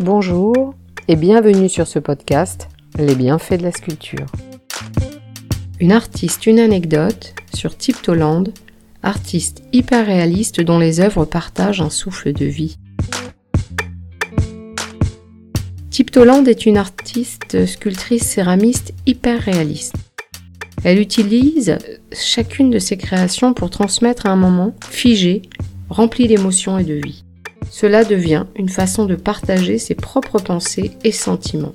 Bonjour et bienvenue sur ce podcast Les bienfaits de la sculpture. Une artiste, une anecdote sur Tiptoland, artiste hyper réaliste dont les œuvres partagent un souffle de vie. Tiptoland est une artiste sculptrice céramiste hyper réaliste. Elle utilise chacune de ses créations pour transmettre un moment figé, rempli d'émotions et de vie. Cela devient une façon de partager ses propres pensées et sentiments.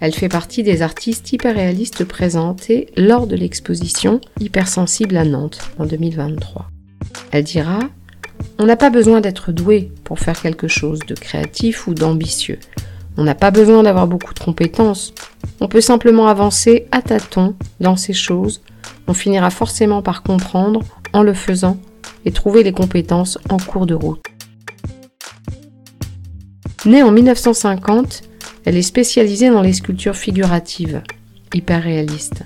Elle fait partie des artistes hyperréalistes présentés lors de l'exposition Hypersensible à Nantes en 2023. Elle dira On n'a pas besoin d'être doué pour faire quelque chose de créatif ou d'ambitieux. On n'a pas besoin d'avoir beaucoup de compétences. On peut simplement avancer à tâtons dans ces choses. On finira forcément par comprendre en le faisant et trouver les compétences en cours de route. Née en 1950, elle est spécialisée dans les sculptures figuratives, hyper réalistes.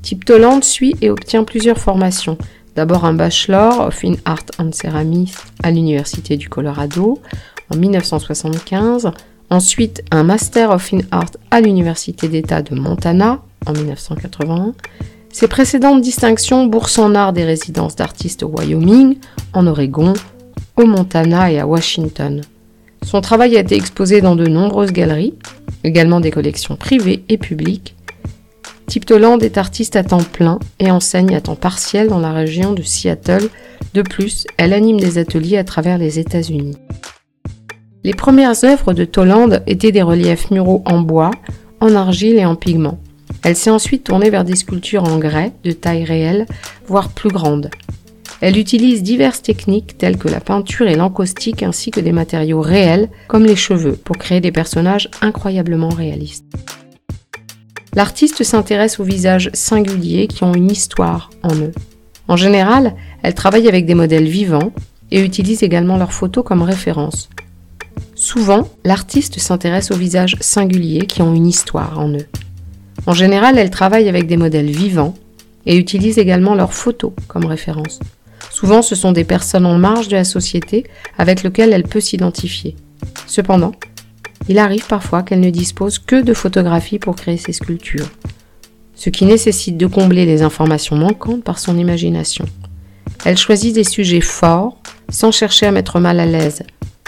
Tiptoland suit et obtient plusieurs formations. D'abord un Bachelor of in Art and Ceramics à l'Université du Colorado en 1975, ensuite un Master of in Art à l'Université d'État de Montana en 1981, ses précédentes distinctions bourse en art des résidences d'artistes au Wyoming, en Oregon, au Montana et à Washington. Son travail a été exposé dans de nombreuses galeries, également des collections privées et publiques. Tiptoland est artiste à temps plein et enseigne à temps partiel dans la région de Seattle. De plus, elle anime des ateliers à travers les États-Unis. Les premières œuvres de Toland étaient des reliefs muraux en bois, en argile et en pigment. Elle s'est ensuite tournée vers des sculptures en grès de taille réelle, voire plus grande. Elle utilise diverses techniques telles que la peinture et l'encaustique ainsi que des matériaux réels comme les cheveux pour créer des personnages incroyablement réalistes. L'artiste s'intéresse aux visages singuliers qui ont une histoire en eux. En général, elle travaille avec des modèles vivants et utilise également leurs photos comme référence. Souvent, l'artiste s'intéresse aux visages singuliers qui ont une histoire en eux. En général, elle travaille avec des modèles vivants et utilise également leurs photos comme référence. Souvent, ce sont des personnes en marge de la société avec lesquelles elle peut s'identifier. Cependant, il arrive parfois qu'elle ne dispose que de photographies pour créer ses sculptures, ce qui nécessite de combler les informations manquantes par son imagination. Elle choisit des sujets forts sans chercher à mettre mal à l'aise.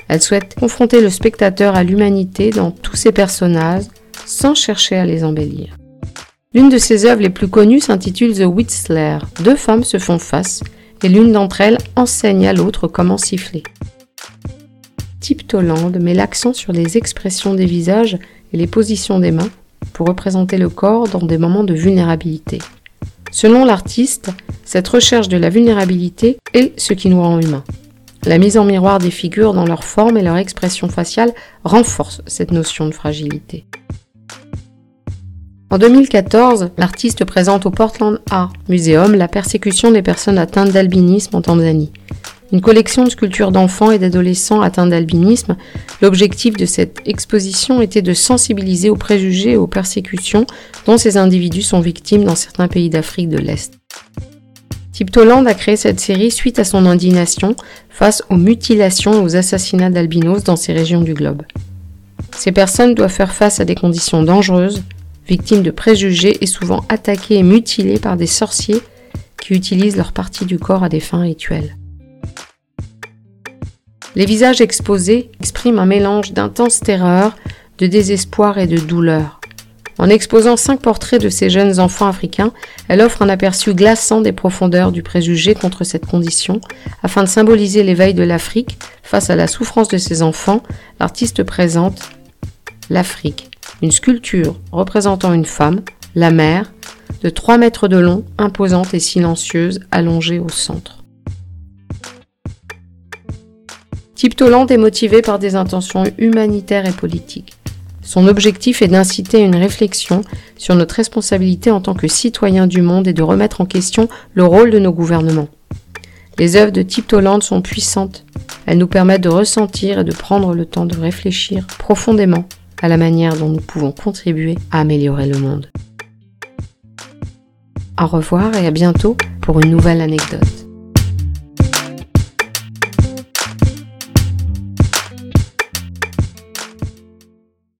Elle souhaite confronter le spectateur à l'humanité dans tous ses personnages sans chercher à les embellir. L'une de ses œuvres les plus connues s'intitule The Whistler. Deux femmes se font face et l'une d'entre elles enseigne à l'autre comment siffler. Tiptoland met l'accent sur les expressions des visages et les positions des mains pour représenter le corps dans des moments de vulnérabilité. Selon l'artiste, cette recherche de la vulnérabilité est ce qui nous rend humains. La mise en miroir des figures dans leur forme et leur expression faciale renforce cette notion de fragilité. En 2014, l'artiste présente au Portland Art Museum la persécution des personnes atteintes d'albinisme en Tanzanie. Une collection de sculptures d'enfants et d'adolescents atteints d'albinisme. L'objectif de cette exposition était de sensibiliser aux préjugés et aux persécutions dont ces individus sont victimes dans certains pays d'Afrique de l'Est. Tiptoland a créé cette série suite à son indignation face aux mutilations et aux assassinats d'albinos dans ces régions du globe. Ces personnes doivent faire face à des conditions dangereuses, victimes de préjugés et souvent attaquées et mutilées par des sorciers qui utilisent leur partie du corps à des fins rituelles. Les visages exposés expriment un mélange d'intense terreur, de désespoir et de douleur. En exposant cinq portraits de ces jeunes enfants africains, elle offre un aperçu glaçant des profondeurs du préjugé contre cette condition. Afin de symboliser l'éveil de l'Afrique face à la souffrance de ses enfants, l'artiste présente l'Afrique, une sculpture représentant une femme, la mère, de 3 mètres de long, imposante et silencieuse, allongée au centre. Tiptoland est motivé par des intentions humanitaires et politiques. Son objectif est d'inciter une réflexion sur notre responsabilité en tant que citoyens du monde et de remettre en question le rôle de nos gouvernements. Les œuvres de Tiptoland sont puissantes. Elles nous permettent de ressentir et de prendre le temps de réfléchir profondément à la manière dont nous pouvons contribuer à améliorer le monde. Au revoir et à bientôt pour une nouvelle anecdote.